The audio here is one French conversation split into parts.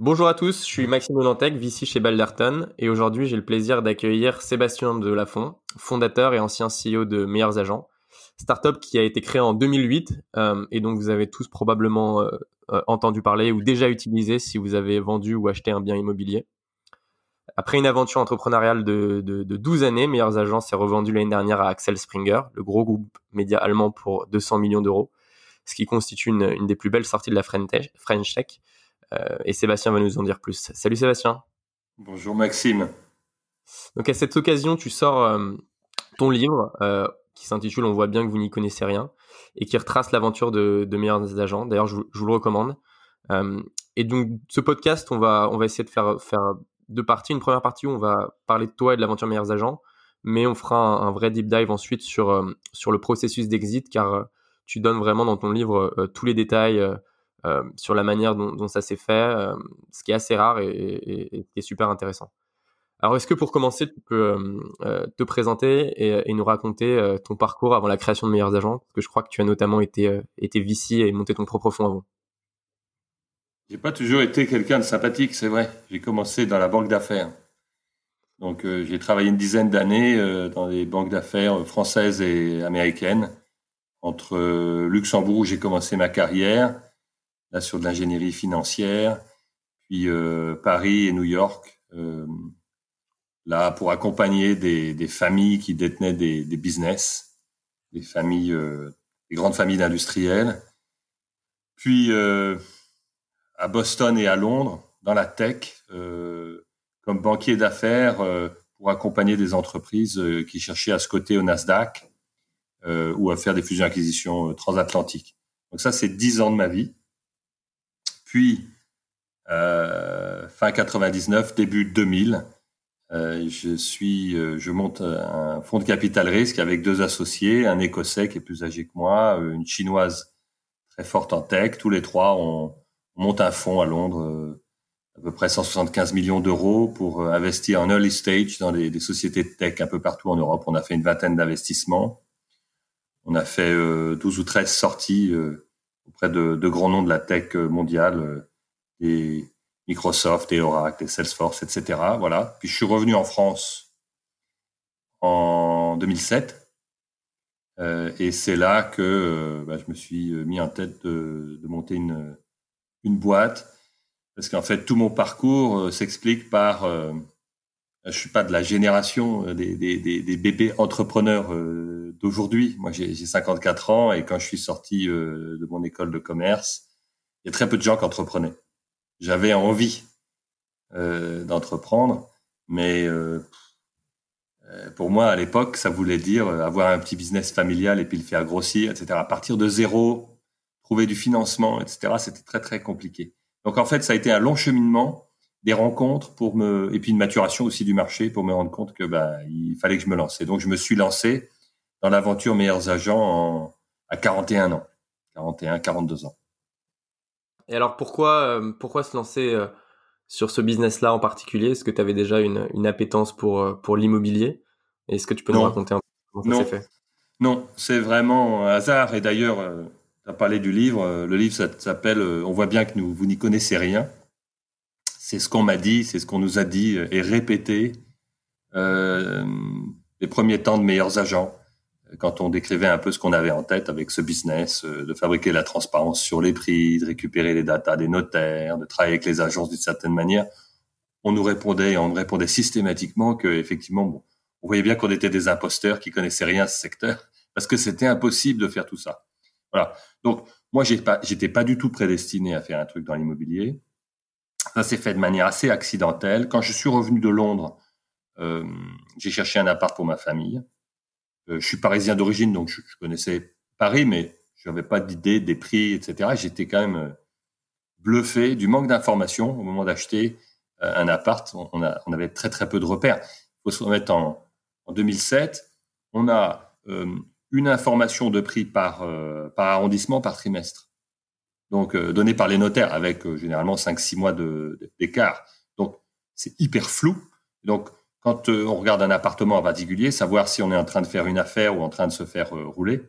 Bonjour à tous, je suis Maxime Nantec, VC chez Balderton, et aujourd'hui j'ai le plaisir d'accueillir Sébastien Delafont, fondateur et ancien CEO de Meilleurs Agents, startup qui a été créée en 2008, euh, et donc vous avez tous probablement euh, euh, entendu parler ou déjà utilisé si vous avez vendu ou acheté un bien immobilier. Après une aventure entrepreneuriale de, de, 12 années, Meilleurs Agents s'est revendu l'année dernière à Axel Springer, le gros groupe média allemand pour 200 millions d'euros, ce qui constitue une, une, des plus belles sorties de la French Tech. Euh, et Sébastien va nous en dire plus. Salut Sébastien. Bonjour Maxime. Donc à cette occasion, tu sors euh, ton livre euh, qui s'intitule On voit bien que vous n'y connaissez rien et qui retrace l'aventure de, de meilleurs agents. D'ailleurs, je, je, vous le recommande. et donc ce podcast, on va, on va essayer de faire, faire deux parties. Une première partie où on va parler de toi et de l'aventure meilleurs agents, mais on fera un, vrai deep dive ensuite sur, sur le processus d'exit car tu donnes vraiment dans ton livre tous les détails euh, sur la manière dont, ça s'est fait, euh, ce qui est assez rare et, qui est super intéressant. Alors, est-ce que pour commencer, tu peux euh, te présenter et, nous raconter ton parcours avant la création de Meilleurs Agents? Parce que je crois que tu as notamment été, été et monté ton propre fonds avant. J'ai pas toujours été quelqu'un de sympathique, c'est vrai. J'ai commencé dans la banque d'affaires. Donc, j'ai travaillé une dizaine d'années dans des banques d'affaires françaises et américaines. Entre Luxembourg, où j'ai commencé ma carrière, là sur de l'ingénierie financière, puis euh, Paris et New York, euh, là pour accompagner des, des, familles qui détenaient des, des business, des familles, euh, des grandes familles d'industriels, puis euh, à Boston et à Londres dans la tech comme banquier d'affaires pour accompagner des entreprises qui cherchaient à se coter au Nasdaq ou à faire des fusions-acquisitions transatlantiques. Donc ça, c'est dix ans de ma vie. Puis, euh, fin 99, début 2000, euh, je suis, euh, je monte un fonds de capital risque avec deux associés, un Écossais qui est plus âgé que moi, une Chinoise très forte en tech. Tous les trois, on, monte un fonds à Londres, à peu près 175 millions d'euros pour investir en early stage dans des, des, sociétés de tech un peu partout en Europe. On a fait une vingtaine d'investissements. On a fait 12 ou 13 sorties auprès de, grands noms de la tech mondiale, et euh, Microsoft, et Oracle, et Salesforce, etc. Voilà. Puis je suis revenu en France en 2007. Euh, et c'est là que euh, bah, je me suis mis en tête de, monter une boîte. Parce qu'en fait, tout mon parcours s'explique par... je suis pas de la génération des, des, des, des bébés entrepreneurs d'aujourd'hui. Moi, j'ai 54 ans et quand je suis sorti euh, de mon école de commerce, il y a très peu de gens qui entreprenaient. J'avais envie euh, d'entreprendre, mais euh, pour moi, à l'époque, ça voulait dire avoir un petit business familial et puis le faire grossir, etc. À partir de zéro, trouver du financement, etc. C'était très très compliqué. Donc en fait, ça a été un long cheminement, des rencontres pour me et puis une maturation aussi du marché pour me rendre compte que bah il fallait que je me lance. Et donc je me suis lancé dans l'aventure Meilleurs Agents en, à 41 ans, 41, 42 ans. Et alors pourquoi, euh, pourquoi se lancer euh, sur ce business-là en particulier? Est-ce que tu avais déjà une, une appétence pour, euh, pour l'immobilier? Est-ce que tu peux nous raconter un peu comment ça s'est fait? Non, c'est vraiment un hasard. Et d'ailleurs, tu as parlé du livre. Le livre s'appelle On voit bien que nous, vous n'y connaissez rien. C'est ce qu'on m'a dit, c'est ce qu'on nous a dit et répété. Euh, les premiers temps de meilleurs agents quand on décrivait un peu ce qu'on avait en tête avec ce business, euh, de fabriquer la transparence sur les prix, de récupérer les datas des notaires, de travailler avec les agences d'une certaine manière, on nous répondait, on répondait systématiquement que effectivement, bon, on voyait bien qu'on était des imposteurs qui connaissaient rien à ce secteur, parce que c'était impossible de faire tout ça. Voilà. Donc moi, j'ai pas, j'étais pas du tout prédestiné à faire un truc dans l'immobilier. Ça s'est fait de manière assez accidentelle. Quand je suis revenu de Londres, euh, j'ai cherché un appart pour ma famille. Euh, je suis parisien d'origine, donc je, connaissais Paris, mais je n'avais pas d'idée des prix, etc. J'étais quand même euh, bluffé du manque d'informations au moment d'acheter un appart. On, avait très très peu de repères. Il faut se remettre en, en 2007. On a une information de prix par, par arrondissement, par trimestre. Donc, donnée par les notaires avec généralement 5-6 mois d'écart. Donc, c'est hyper flou. Donc, quand on regarde un appartement en particulier, savoir si on est en train de faire une affaire ou en train de se faire rouler,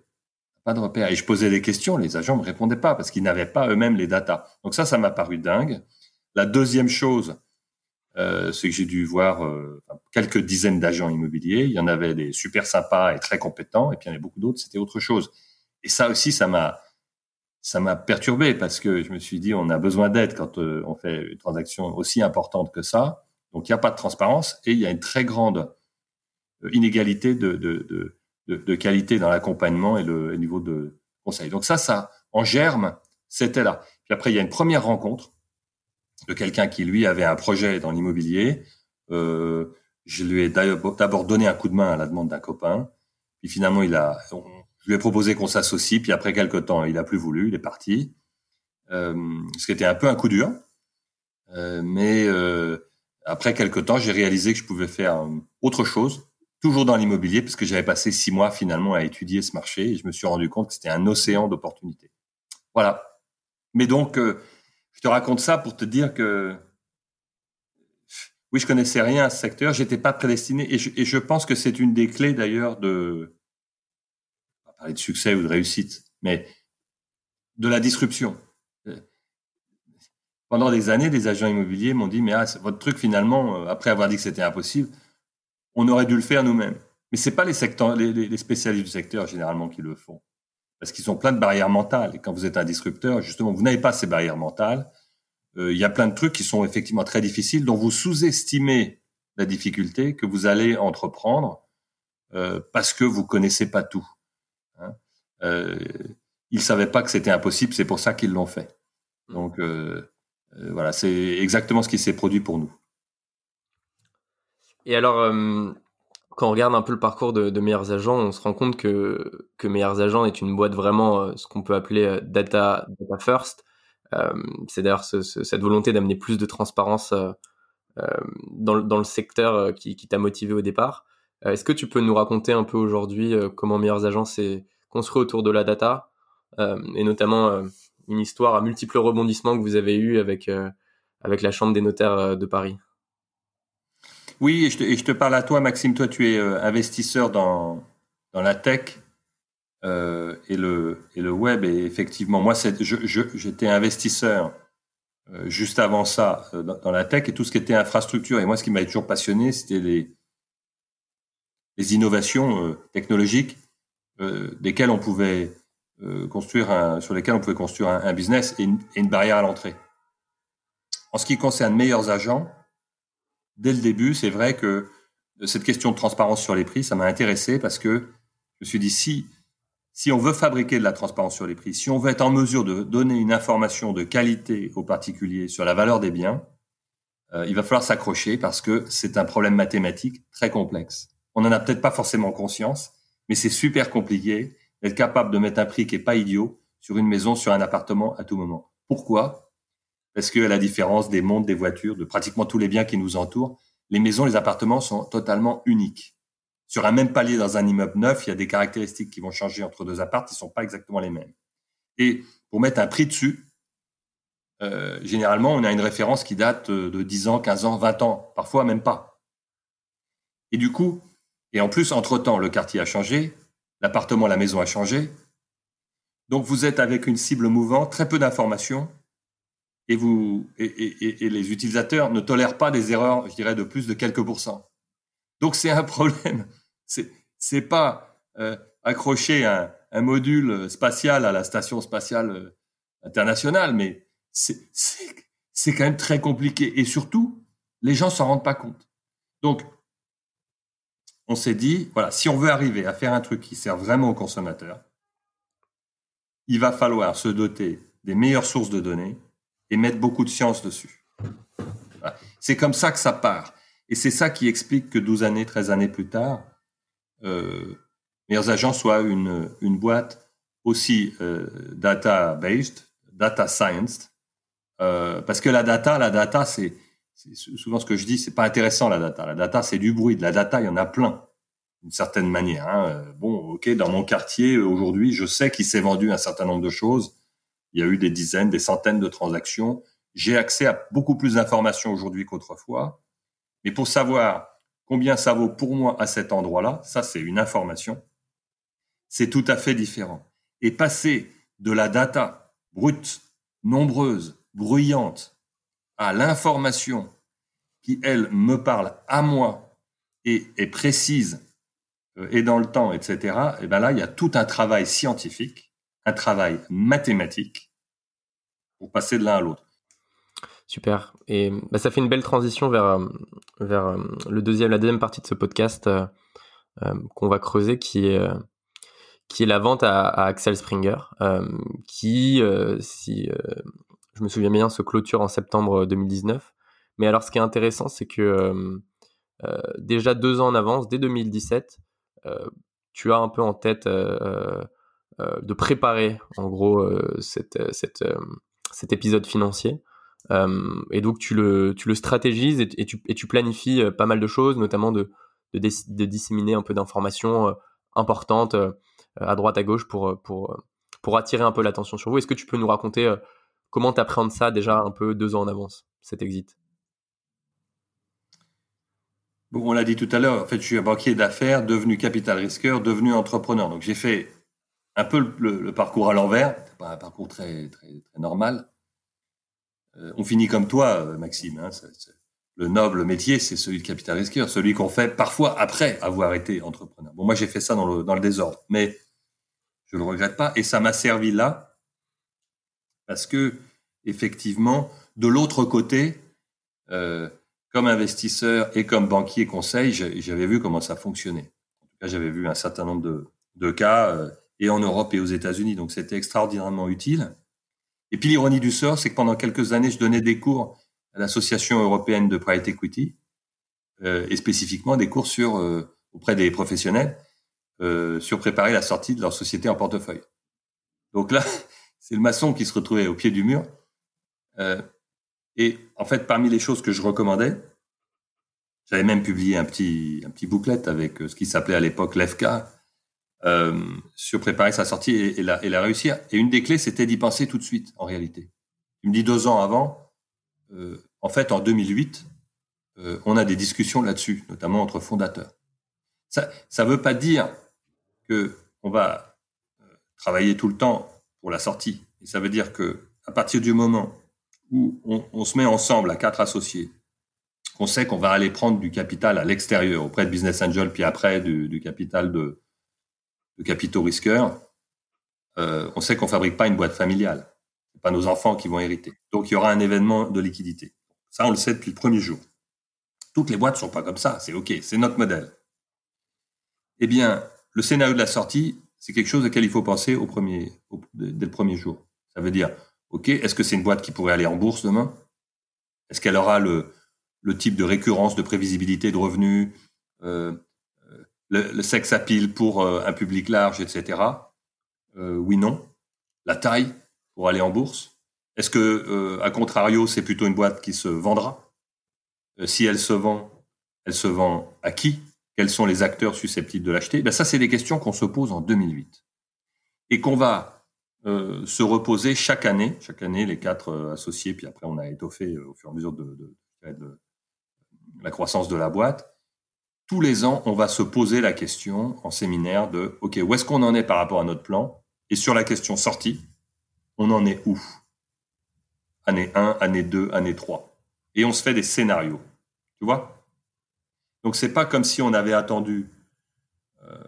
pas de repère. Et je posais des questions, les agents me répondaient pas parce qu'ils n'avaient pas eux-mêmes les datas. Donc ça, ça m'a paru dingue. La deuxième chose, euh, c'est que j'ai dû voir euh, quelques dizaines d'agents immobiliers. Il y en avait des super sympas et très compétents, et puis il y en avait beaucoup d'autres, c'était autre chose. Et ça aussi, ça m'a ça m'a perturbé parce que je me suis dit, on a besoin d'aide quand euh, on fait une transaction aussi importante que ça. Donc il n'y a pas de transparence et il y a une très grande euh, inégalité de, de, de de, qualité dans l'accompagnement et le, niveau de conseil. Donc ça, ça, en germe, c'était là. Puis après, il y a une première rencontre de quelqu'un qui, lui, avait un projet dans l'immobilier. Euh, je lui ai d'abord donné un coup de main à la demande d'un copain. Puis finalement, il a, je lui ai proposé qu'on s'associe. Puis après quelques temps, il a plus voulu, il est parti. Euh, ce qui était un peu un coup dur. Euh, mais euh, après quelques temps, j'ai réalisé que je pouvais faire autre chose toujours dans l'immobilier, parce que j'avais passé six mois finalement à étudier ce marché et je me suis rendu compte que c'était un océan d'opportunités. Voilà. Mais donc, euh, je te raconte ça pour te dire que oui, je connaissais rien à ce secteur, j'étais pas prédestiné et je, et je pense que c'est une des clés d'ailleurs de, de succès ou de réussite, mais de la disruption. Pendant des années, des agents immobiliers m'ont dit, mais ah, votre truc finalement, euh, après avoir dit que c'était impossible, on aurait dû le faire nous-mêmes. Mais c'est pas les, secteurs, les, spécialistes du secteur généralement qui le font, parce qu'ils ont plein de barrières mentales. Et quand vous êtes un disrupteur, justement, vous n'avez pas ces barrières mentales. Euh, il y a plein de trucs qui sont effectivement très difficiles, dont vous sous-estimez la difficulté que vous allez entreprendre euh, parce que vous connaissez pas tout. Euh, ils savaient pas que c'était impossible, c'est pour ça qu'ils l'ont fait. Donc euh, voilà, c'est exactement ce qui s'est produit pour nous. Et alors, euh, quand on regarde un peu le parcours de, de, Meilleurs Agents, on se rend compte que, que Meilleurs Agents est une boîte vraiment euh, ce qu'on peut appeler euh, data, data first. c'est d'ailleurs ce, cette volonté d'amener plus de transparence dans, dans, le secteur qui, qui t'a motivé au départ. Est-ce que tu peux nous raconter un peu aujourd'hui comment Meilleurs Agents s'est construit autour de la data et notamment une histoire à multiples rebondissements que vous avez eu avec, avec la Chambre des notaires de Paris oui, et je, te, parle à toi, Maxime. Toi, tu es euh, investisseur dans, dans la tech euh, et, le, et le web. Et effectivement, moi, j'étais investisseur euh, juste avant ça euh, dans, la tech et tout ce qui était infrastructure. Et moi, ce qui m'avait toujours passionné, c'était les, les innovations euh, technologiques desquelles on pouvait construire un, sur lesquelles on pouvait construire un, business et une, et une barrière à l'entrée. En ce qui concerne meilleurs agents, dès le début, c'est vrai que cette question de transparence sur les prix, ça m'a intéressé parce que je me suis dit, si, si on veut fabriquer de la transparence sur les prix, si on veut être en mesure de donner une information de qualité aux particuliers sur la valeur des biens, euh, il va falloir s'accrocher parce que c'est un problème mathématique très complexe. On n'en a peut-être pas forcément conscience, mais c'est super compliqué d'être capable de mettre un prix qui est pas idiot sur une maison, sur un appartement à tout moment. Pourquoi? Parce que à la différence des montres, des voitures, de pratiquement tous les biens qui nous entourent, les maisons, les appartements sont totalement uniques. Sur un même palier dans un immeuble neuf, il y a des caractéristiques qui vont changer entre deux appartements qui sont pas exactement les mêmes. Et pour mettre un prix dessus, euh, généralement, on a une référence qui date de 10 ans, 15 ans, 20 ans, parfois même pas. Et du coup, et en plus, entre-temps, le quartier a changé, l'appartement, la maison a changé. Donc vous êtes avec une cible mouvante, très peu d'informations, et, vous, et, les utilisateurs ne tolèrent pas des erreurs, je dirais, de plus de quelques pourcents. Donc c'est un problème. C'est c'est pas euh, accrocher un, module spatial à la station spatiale euh, internationale, mais c'est quand même très compliqué et surtout les gens s'en rendent pas compte. Donc on s'est dit voilà si on veut arriver à faire un truc qui sert vraiment aux consommateurs, il va falloir se doter des meilleures sources de données et mettre beaucoup de science dessus. C'est comme ça que ça part. Et c'est ça qui explique que 12 années, 13 années plus tard, euh, Meilleurs Agents soit une, boîte aussi data-based, data science, parce que la data, la data, c'est souvent ce que je dis, c'est pas intéressant la data. La data, c'est du bruit. De la data, il y en a plein, d'une certaine manière. Hein. Bon, ok, dans mon quartier aujourd'hui, je sais qu'il s'est vendu un certain nombre de choses. Il y a eu des dizaines, des centaines de transactions. J'ai accès à beaucoup plus d'informations aujourd'hui qu'autrefois. Mais pour savoir combien ça vaut pour moi à cet endroit-là, ça c'est une information. C'est tout à fait différent. Et passer de la data brute, nombreuse, bruyante, à l'information qui, elle, me parle à moi et est précise euh, et dans le temps, etc., et ben là, il y a tout un travail scientifique, un travail mathématique pour passer de l'un à l'autre. Super. Et bah, ça fait une belle transition vers, euh, vers euh, le deuxième, la deuxième partie de ce podcast qu'on va creuser, qui est, qui est la vente à, à Axel Springer, qui, si je me souviens bien, se clôture en septembre 2019. Mais alors, ce qui est intéressant, c'est que euh, euh, déjà deux ans en avance, dès 2017, euh, tu as un peu en tête de préparer, en gros, cet épisode financier. et donc, tu le, stratégises et, tu, planifies pas mal de choses, notamment de, disséminer un peu d'informations importantes à droite, à gauche pour, pour attirer un peu l'attention sur vous. Est-ce que tu peux nous raconter Comment tu appréhendes ça déjà un peu deux ans en avance, cet exit? Bon, on l'a dit tout à l'heure, en fait, je suis un banquier d'affaires, devenu capital risqueur, devenu entrepreneur. Donc, j'ai fait un peu le, parcours à l'envers, pas un parcours très, très, normal. Euh, on finit comme toi, euh, Maxime. Hein, le noble métier, c'est celui de capital risqueur, celui qu'on fait parfois après avoir été entrepreneur. Bon, moi, j'ai fait ça dans le, dans le désordre, mais je le regrette pas. Et ça m'a servi là parce que effectivement, de l'autre côté, euh, comme investisseur et comme banquier conseil, j'avais vu comment ça fonctionnait. En tout cas, j'avais vu un certain nombre de, cas, euh, et en Europe et aux États-Unis, donc c'était extraordinairement utile. Et puis l'ironie du sort, c'est que pendant quelques années, je donnais des cours à l'Association européenne de private equity, euh, et spécifiquement des cours auprès des professionnels sur préparer la sortie de leur société en portefeuille. Donc là, c'est le maçon qui se retrouvait au pied du mur. Euh, et en fait, parmi les choses que je recommandais, j'avais même publié un petit, un petit avec euh, ce qui s'appelait à l'époque l'EFK euh, sur préparer sa sortie et, la, et la réussir. Et une des clés, c'était d'y penser tout de suite, en réalité. Il me dit deux ans avant, euh, en fait, en 2008, euh, on a des discussions là-dessus, notamment entre fondateurs. Ça ne veut pas dire que on va travailler tout le temps pour la sortie. Et ça veut dire que à partir du moment où on, se met ensemble à quatre associés, qu'on sait qu'on va aller prendre du capital à l'extérieur auprès de business angel, puis après du, capital de, de capitaux risqueurs, euh, on sait qu'on fabrique pas une boîte familiale. C'est pas nos enfants qui vont hériter. Donc il y aura un événement de liquidité. Ça, on le sait depuis le premier jour. Toutes les boîtes sont pas comme ça. C'est ok, c'est notre modèle. Eh bien, le scénario de la sortie, c'est quelque chose auquel il faut penser dès le premier jour. Ça veut dire, OK, est-ce que c'est une boîte qui pourrait aller en bourse demain? Est-ce qu'elle aura le, type de récurrence, de prévisibilité de revenus, euh, euh le, le sex appeal pour euh, un public large, etc. Oui, non. La taille pour aller en bourse? Est-ce que, à contrario, c'est plutôt une boîte qui se vendra? Si elle se vend, elle se vend à qui? Quels sont les acteurs susceptibles de l'acheter ben Ça, c'est des questions qu'on se pose en 2008 et qu'on va euh, se reposer chaque année. Chaque année, les quatre euh, associés, puis après, on a étoffé euh, au fur et à mesure de, de, de, la croissance de la boîte. Tous les ans, on va se poser la question en séminaire de OK, où est-ce qu'on en est par rapport à notre plan? Et sur la question sortie, on en est où? Année 1, année 2, année 3. Et on se fait des scénarios. Tu vois? Donc c'est pas comme si on avait attendu euh,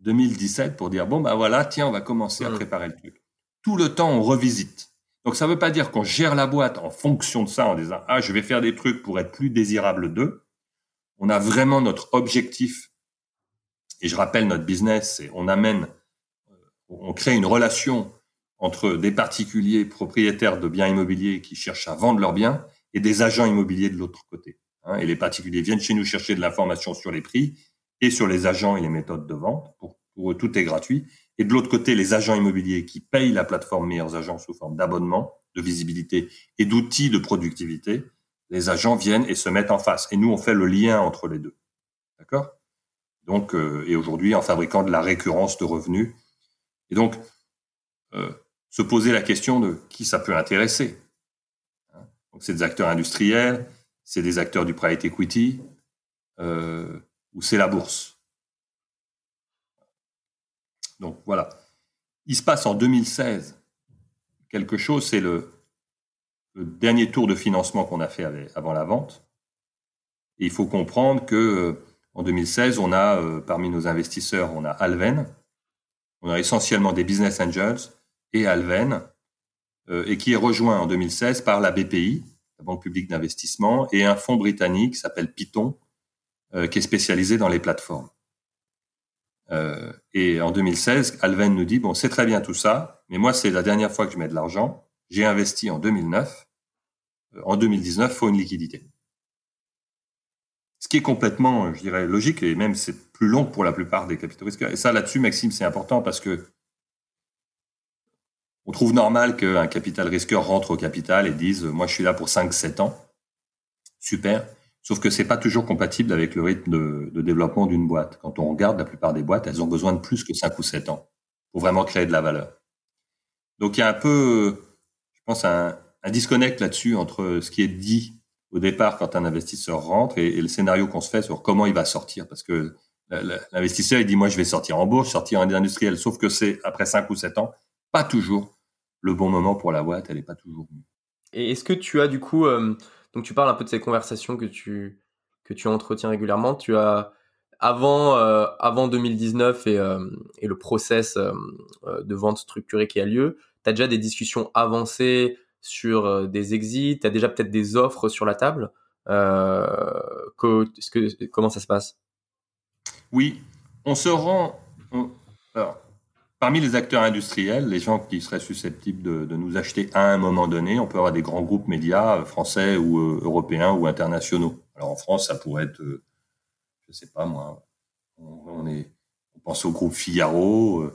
2017 pour dire bon ben voilà tiens on va commencer à mmh. préparer le truc. Tout le temps on revisite. Donc ça veut pas dire qu'on gère la boîte en fonction de ça en disant ah je vais faire des trucs pour être plus désirable d'eux. On a vraiment notre objectif et je rappelle notre business c'est on amène on crée une relation entre des particuliers propriétaires de biens immobiliers qui cherchent à vendre leurs biens et des agents immobiliers de l'autre côté. Hein, et les particuliers viennent chez nous chercher de l'information sur les prix et sur les agents et les méthodes de vente. Pour, eux, tout est gratuit. et de l'autre côté, les agents immobiliers qui payent la plateforme Meilleurs Agents sous forme d'abonnement, de visibilité et d'outils de productivité, les agents viennent et se mettent en face. Et nous, on fait le lien entre les deux. D'accord? Donc, euh, et aujourd'hui, en fabriquant de la récurrence de revenus. Et donc, euh, se poser la question de qui ça peut intéresser. Hein? Donc, c'est des acteurs industriels, c'est des acteurs du private equity, euh, ou c'est la bourse. Donc voilà. Il se passe en 2016 quelque chose, c'est le, dernier tour de financement qu'on a fait avant la vente. Et il faut comprendre que euh, en 2016, on a euh, parmi nos investisseurs, on a Alven, on a essentiellement des business angels et Alven, et qui est rejoint en 2016 par la BPI, la Banque publique d'investissement, et un fonds britannique qui s'appelle Python, qui est spécialisé dans les plateformes. Euh, et en 2016, Alven nous dit, bon, c'est très bien tout ça, mais moi, c'est la dernière fois que je mets de l'argent. J'ai investi en 2009. Euh, en 2019, faut une liquidité. Ce qui est complètement, je dirais, logique, et même c'est plus long pour la plupart des capitaux risqueurs. Et ça, là-dessus, Maxime, c'est important parce que on trouve normal qu'un capital risqueur rentre au capital et dise, moi, je suis là pour 5-7 ans. Super. Sauf que c'est pas toujours compatible avec le rythme de, développement d'une boîte. Quand on regarde la plupart des boîtes, elles ont besoin de plus que 5 ou 7 ans pour vraiment créer de la valeur. Donc il y a un peu, je pense, un, un disconnect là-dessus entre ce qui est dit au départ quand un investisseur rentre et, le scénario qu'on se fait sur comment il va sortir. Parce que l'investisseur, il dit, moi, je vais sortir en bourse, sortir en industriel. Sauf que c'est après 5 ou 7 ans, pas toujours le bon moment pour la boîte. Elle n'est pas toujours mieux. Et est-ce que tu as du coup, euh, donc tu parles un peu de ces conversations que tu que tu entretiens régulièrement. Tu as avant euh, avant 2019 et, euh, et le process de vente structurée qui a lieu, tu as déjà des discussions avancées sur des exits, tu as déjà peut-être des offres sur la table? Que, que, comment ça se passe? Oui, on se rend. alors, Parmi les acteurs industriels, les gens qui seraient susceptibles de, nous acheter à un moment donné, on peut avoir des grands groupes médias euh, français ou euh, européens ou internationaux. Alors en France, ça pourrait être, euh, je sais pas moi, on, est, on pense au groupe Figaro.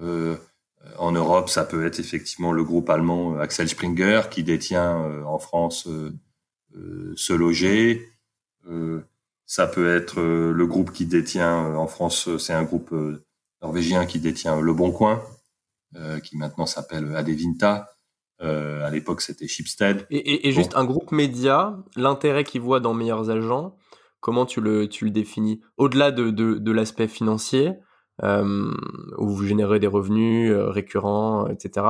en Europe, ça peut être effectivement le groupe allemand Axel Springer qui détient en France Se Loger. ça peut être le groupe qui détient en France, c'est un groupe norvégien qui détient Le Bon Coin, euh, qui maintenant s'appelle Adevinta. Euh, à l'époque, c'était Shipstead. Et, juste un groupe média, l'intérêt qu'il voit dans Meilleurs Agents, comment tu le, tu le définis? Au-delà de, de, l'aspect financier, euh, où vous générez des revenus récurrents, etc.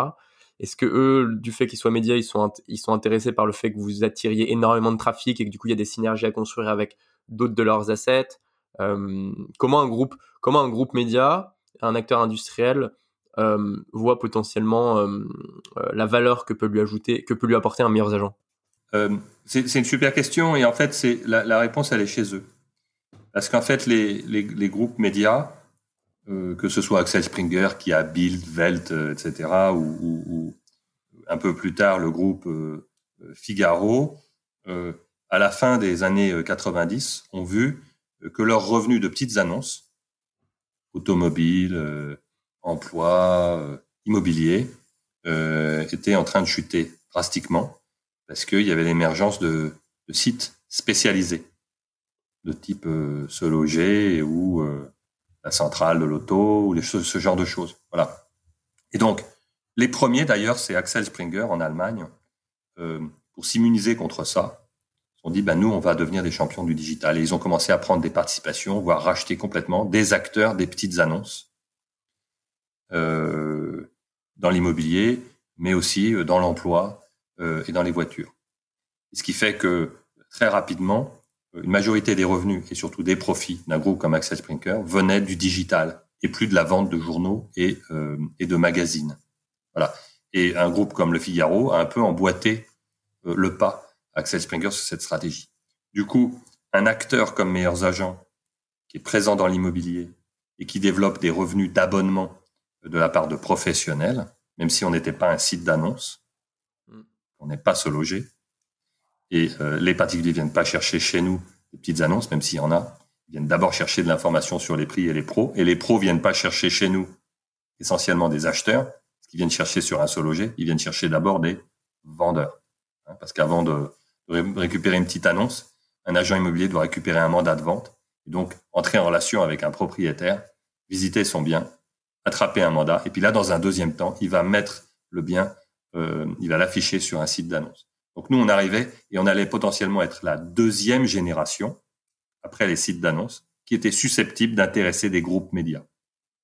Est-ce que eux, du fait qu'ils soient médias, ils sont, ils sont intéressés par le fait que vous attiriez énormément de trafic et que du coup il y a des synergies à construire avec d'autres de leurs assets Comment un groupe, comment un groupe média un acteur industriel euh, voit potentiellement euh, euh, la valeur que peut lui ajouter, que peut lui apporter un meilleur agent C'est une super question et en fait, c'est la, réponse elle est chez eux, parce qu'en fait les, groupes médias, que ce soit Axel Springer qui a Bild, Welt, etc., ou, un peu plus tard le groupe Figaro, à la fin des années 90, ont vu que leurs revenus de petites annonces automobile, euh, emploi, euh, immobilier, euh, était en train de chuter drastiquement parce qu'il y avait l'émergence de, sites spécialisés de type se loger ou la centrale de l'auto ou ce genre de choses. Et donc, les premiers d'ailleurs, c'est Axel Springer en Allemagne, pour s'immuniser contre ça. Ont dit, ben nous, on va devenir des champions du digital. Et ils ont commencé à prendre des participations, voire racheter complètement des acteurs des petites annonces euh, dans l'immobilier, mais aussi euh, dans l'emploi euh, et dans les voitures. Ce qui fait que très rapidement, une majorité des revenus et surtout des profits d'un groupe comme Axel Springer venaient du digital et plus de la vente de journaux et, et de magazines. Voilà. Et un groupe comme Le Figaro a un peu emboîté le pas Axel Springer sur cette stratégie. Du coup, un acteur comme Meilleurs Agents, qui est présent dans l'immobilier et qui développe des revenus d'abonnement de la part de professionnels, même si on n'était pas un site d'annonce, mm. on n'est pas se loger, et euh, les particuliers viennent pas chercher chez nous des petites annonces, même s'il y en a, ils viennent d'abord chercher de l'information sur les prix et les pros, et les pros viennent pas chercher chez nous essentiellement des acheteurs qui viennent chercher sur un seul loger, ils viennent chercher d'abord des vendeurs. Hein, parce qu'avant de, récupérer une petite annonce, un agent immobilier doit récupérer un mandat de vente, et donc entrer en relation avec un propriétaire, visiter son bien, attraper un mandat, et puis là, dans un deuxième temps, il va mettre le bien, euh, il va l'afficher sur un site d'annonce. Donc nous, on arrivait et on allait potentiellement être la deuxième génération, après les sites d'annonce, qui était susceptible d'intéresser des groupes médias.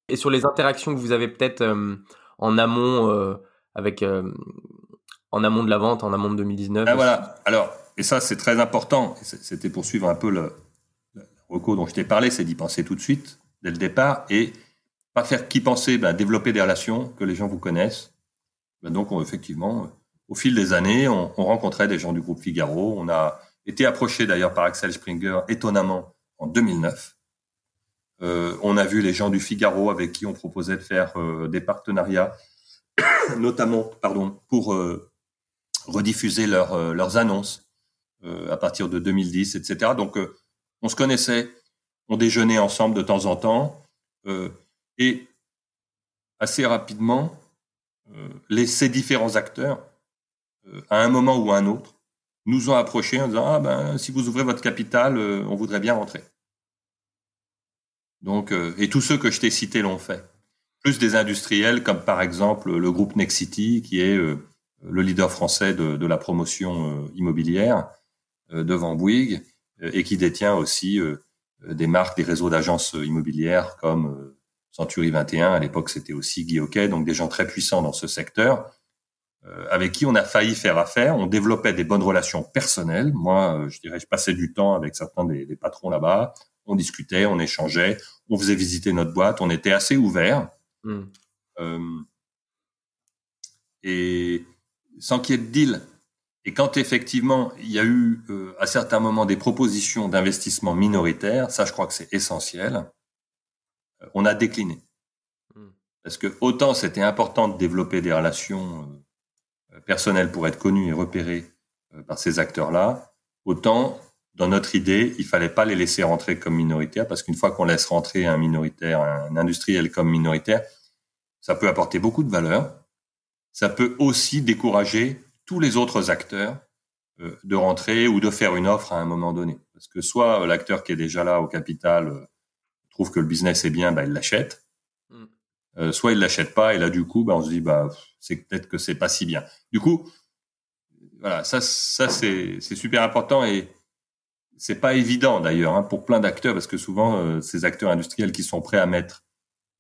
Et sur les interactions que vous avez peut-être euh, en amont, euh, avec en amont de la vente, en amont de 2019. Ah, voilà. Alors, et ça, c'est très important. C'était pour suivre un peu le, recours dont je t'ai parlé, c'est d'y penser tout de suite, dès le départ, et pas faire qui penser, ben, développer des relations, que les gens vous connaissent. Ben, donc, effectivement, au fil des années, on, rencontrait des gens du groupe Figaro. On a été approché d'ailleurs par Axel Springer, étonnamment, en 2009. Euh, on a vu les gens du Figaro avec qui on proposait de faire euh, des partenariats, notamment pardon, pour euh, rediffuser euh, leurs annonces euh, à partir de 2010, etc. Donc, euh, on se connaissait, on déjeunait ensemble de temps en temps, et assez rapidement, les, ces différents acteurs, à un moment ou à un autre, nous ont approchés en disant ah ben si vous ouvrez votre capital, on voudrait bien rentrer. Donc et tous ceux que je t'ai cités l'ont fait. Plus des industriels comme par exemple le groupe Nexity qui est le leader français de, la promotion euh, immobilière euh, devant Bouygues euh, et qui détient aussi des marques, des réseaux d'agences immobilières comme Century 21. À l'époque, c'était aussi Guy Hockey, donc des gens très puissants dans ce secteur, avec qui on a failli faire affaire. On développait des bonnes relations personnelles. Moi, je dirais, je passais du temps avec certains des, patrons là-bas. On discutait, on échangeait, on faisait visiter notre boîte. On était assez ouverts. Mmh. et sans qu'il y ait de deal. Et quand effectivement il y a eu euh, à certains moments des propositions d'investissement minoritaires, ça je crois que c'est essentiel, euh, on a décliné. Hmm. Parce que autant c'était important de développer des relations euh, personnelles pour être connu et repéré par ces acteurs-là, autant dans notre idée, il fallait pas les laisser rentrer comme minoritaires, parce qu'une fois qu'on laisse rentrer un minoritaire, un industriel comme minoritaire, ça peut apporter beaucoup de valeur, ça peut aussi décourager tous les autres acteurs euh, de rentrer ou de faire une offre à un moment donné. Parce que soit euh, l'acteur qui est déjà là au capital euh, trouve que le business est bien, bah, il l'achète. Mm. soit il l'achète pas et là du coup, bah, on se dit bah c'est peut-être que c'est pas si bien. Du coup, voilà, ça, ça c'est super important et c'est pas évident d'ailleurs hein, pour plein d'acteurs parce que souvent ces acteurs industriels qui sont prêts à mettre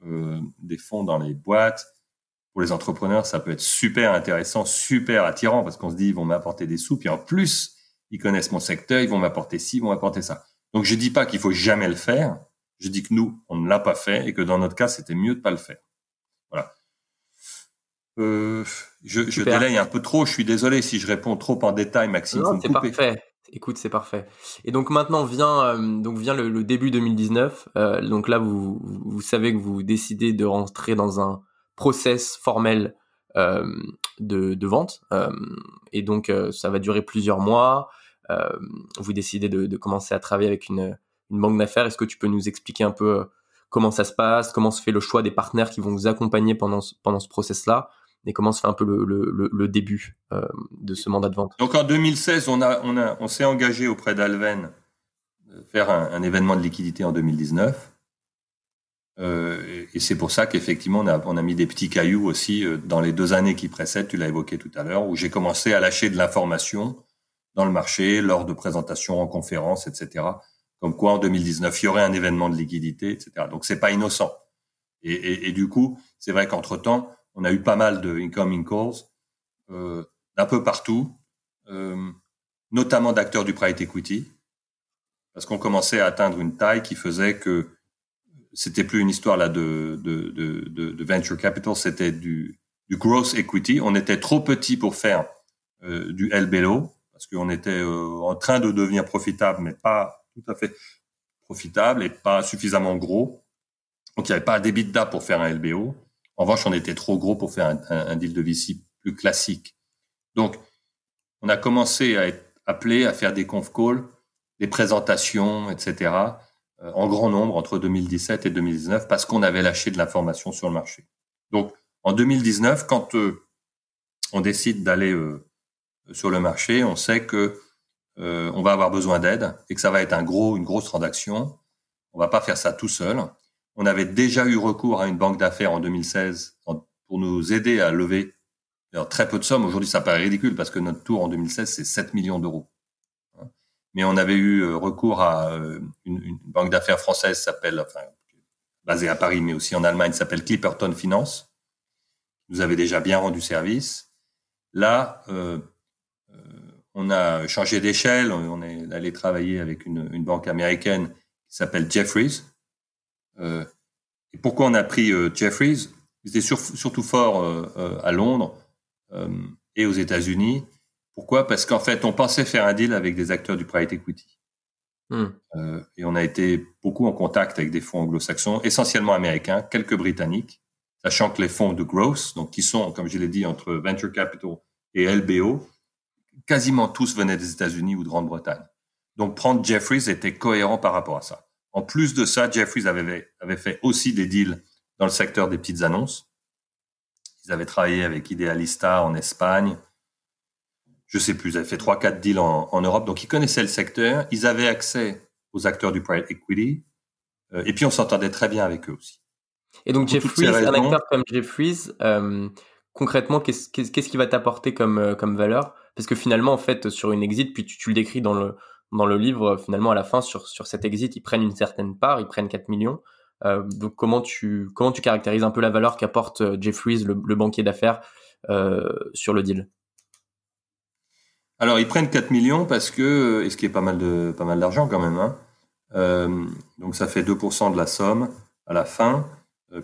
des fonds dans les boîtes, pour les entrepreneurs, ça peut être super intéressant, super attirant parce qu'on se dit ils vont m'apporter des sous, puis en plus ils connaissent mon secteur, ils vont m'apporter ci, ils vont m'apporter ça. Donc je dis pas qu'il faut jamais le faire, je dis que nous on ne l'a pas fait et que dans notre cas c'était mieux de pas le faire. Voilà. Euh, je, je délaye un peu trop, je suis désolé si je réponds trop en détail, Maxime. Non, c'est parfait. Écoute, c'est parfait. Et donc maintenant vient euh, donc vient le, début 2019. Euh, donc là, vous, vous savez que vous décidez de rentrer dans un process formel euh, de, vente. Euh, et donc, euh, ça va durer plusieurs mois. vous décidez de, commencer à travailler avec une, banque d'affaires. Est-ce que tu peux nous expliquer un peu comment ça se passe, comment se fait le choix des partenaires qui vont vous accompagner pendant, pendant ce process-là? Et comment se fait un peu le, le, début de ce mandat de vente? Donc en 2016, on, a, on, a, on s'est engagé auprès d'Alven faire un, un, événement de liquidité en 2019. Et c'est pour ça qu'effectivement, on a, on a, mis des petits cailloux aussi euh, dans les deux années qui précèdent, tu l'as évoqué tout à l'heure, où j'ai commencé à lâcher de l'information dans le marché, lors de présentations en conférences, etc. Comme quoi, en 2019, il y aurait un événement de liquidité, etc. Donc, c'est pas innocent. Et, et, et du coup, c'est vrai qu'entre-temps, on a eu pas mal de incoming calls euh, d'un peu partout, euh, notamment d'acteurs du private equity, parce qu'on commençait à atteindre une taille qui faisait que c'était plus une histoire là de, de, de, de venture capital, c'était du, du growth equity. On était trop petit pour faire euh, du LBO parce qu'on était euh, en train de devenir profitable, mais pas tout à fait profitable et pas suffisamment gros. Donc il n'y avait pas d'EBITDA pour faire un LBO. En revanche, on était trop gros pour faire un, un, deal de VC plus classique. Donc, on a commencé à être appelé à faire des conf calls, des présentations, etc. Euh, en grand nombre entre 2017 et 2019 parce qu'on avait lâché de l'information sur le marché. Donc, en 2019, quand on décide d'aller sur le marché, on sait que on va avoir besoin d'aide et que ça va être un gros, une grosse transaction. On va pas faire ça tout seul. On avait déjà eu recours à une banque d'affaires en 2016 pour nous aider à lever très peu de sommes. Aujourd'hui, ça paraît ridicule parce que notre tour en 2016, c'est 7 millions d'euros. Mais on avait eu euh, recours à euh, une, banque d'affaires française s'appelle, basée à Paris, mais aussi en Allemagne, s'appelle Clipperton Finance. Nous avait déjà bien rendu service. Là, euh, on a changé d'échelle. On est allé travailler avec une, banque américaine qui s'appelle Jeffries. Et pourquoi on a pris Jeffries Ils étaient surtout forts à Londres et aux États-Unis. Pourquoi? Parce qu'en fait, on pensait faire un deal avec des acteurs du private equity. Hmm. Euh, et on a été beaucoup en contact avec des fonds anglo-saxons, essentiellement américains, quelques britanniques, sachant que les fonds de growth, donc qui sont, comme je l'ai dit, entre venture capital et LBO, quasiment tous venaient des États-Unis ou de Grande-Bretagne. Donc prendre Jeffries était cohérent par rapport à ça. En plus de ça, Jeffries avait, avait fait aussi des deals dans le secteur des petites annonces. Ils avaient travaillé avec Idealista en Espagne. Je sais plus, ils avaient fait trois, quatre deals en, Europe. Donc, ils connaissaient le secteur. Ils avaient accès aux acteurs du private equity. Euh, et puis, on s'entendait très bien avec eux aussi. Et donc, Jeffries, un acteur comme Jeffries, euh, concrètement, qu'est-ce qui va t'apporter comme, euh, comme valeur? Parce que finalement, en fait, sur une exit, puis tu, tu, le décris dans le, dans le livre, finalement, à la fin, sur, sur cet exit, ils prennent une certaine part, ils prennent 4 millions. Euh, donc comment tu comment tu caractérises un peu la valeur qu'apporte Jeffries, le, banquier d'affaires, sur le deal? Alors ils prennent 4 millions parce que et ce qui est pas mal de pas mal d'argent quand même. Hein. donc ça fait 2% de la somme à la fin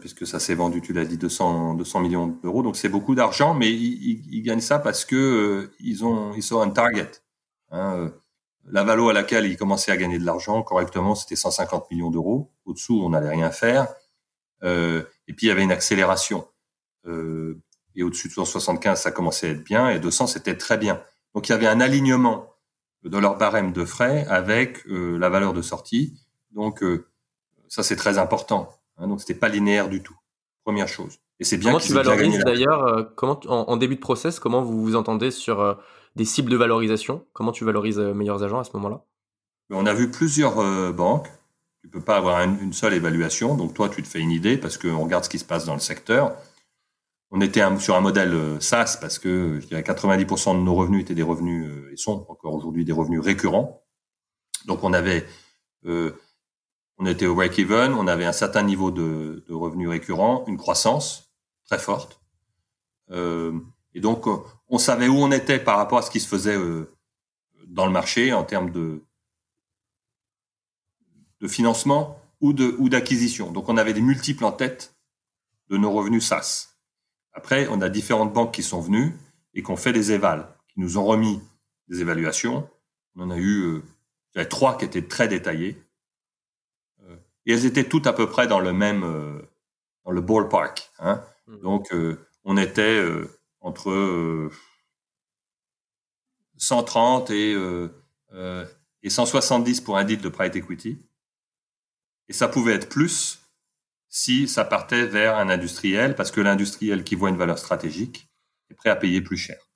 puisque ça s'est vendu, tu l'as dit, 200, 200 millions d'euros. Donc c'est beaucoup d'argent, mais ils, gagnent ça parce que ils ont ils sont un target. Hein, la valo à laquelle il commençait à gagner de l'argent correctement, c'était 150 millions d'euros. Au-dessous, on n'allait rien faire. Euh, et puis, il y avait une accélération. Euh, et au-dessus de 175, ça commençait à être bien. Et 200, c'était très bien. Donc, il y avait un alignement dans leur barème de frais avec euh, la valeur de sortie. Donc, ça, c'est très important. Hein, donc, c'était pas linéaire du tout. Première chose. Et c'est bien. Comment tu valorises d'ailleurs Comment en, en, début de process, comment vous vous entendez sur des cibles de valorisation? Comment tu valorises euh, meilleurs agents à ce moment-là? On a vu plusieurs euh, banques. Tu peux pas avoir une seule évaluation. Donc toi, tu te fais une idée parce qu'on regarde ce qui se passe dans le secteur. On était sur un modèle euh, SaaS parce que 90% de nos revenus étaient des revenus et sont encore aujourd'hui des revenus récurrents. Donc on avait, on était au break-even, on avait un certain niveau de, revenus récurrents, une croissance très forte. et donc on savait où on était par rapport à ce qui se faisait euh, dans le marché en termes de, financement ou d'acquisition. Donc on avait des multiples en tête de nos revenus SaaS. Après, on a différentes banques qui sont venues et qui ont fait des évals, qui nous ont remis des évaluations. On en a eu euh, trois qui étaient très détaillées. Euh, et elles étaient toutes à peu près dans le même euh, dans le ballpark. Hein. Mmh. Donc on était entre 130 euh, et, euh, et 170 pour un deal de private equity. Et ça pouvait être plus si ça partait vers un industriel, parce que l'industriel qui voit une valeur stratégique est prêt à payer plus cher.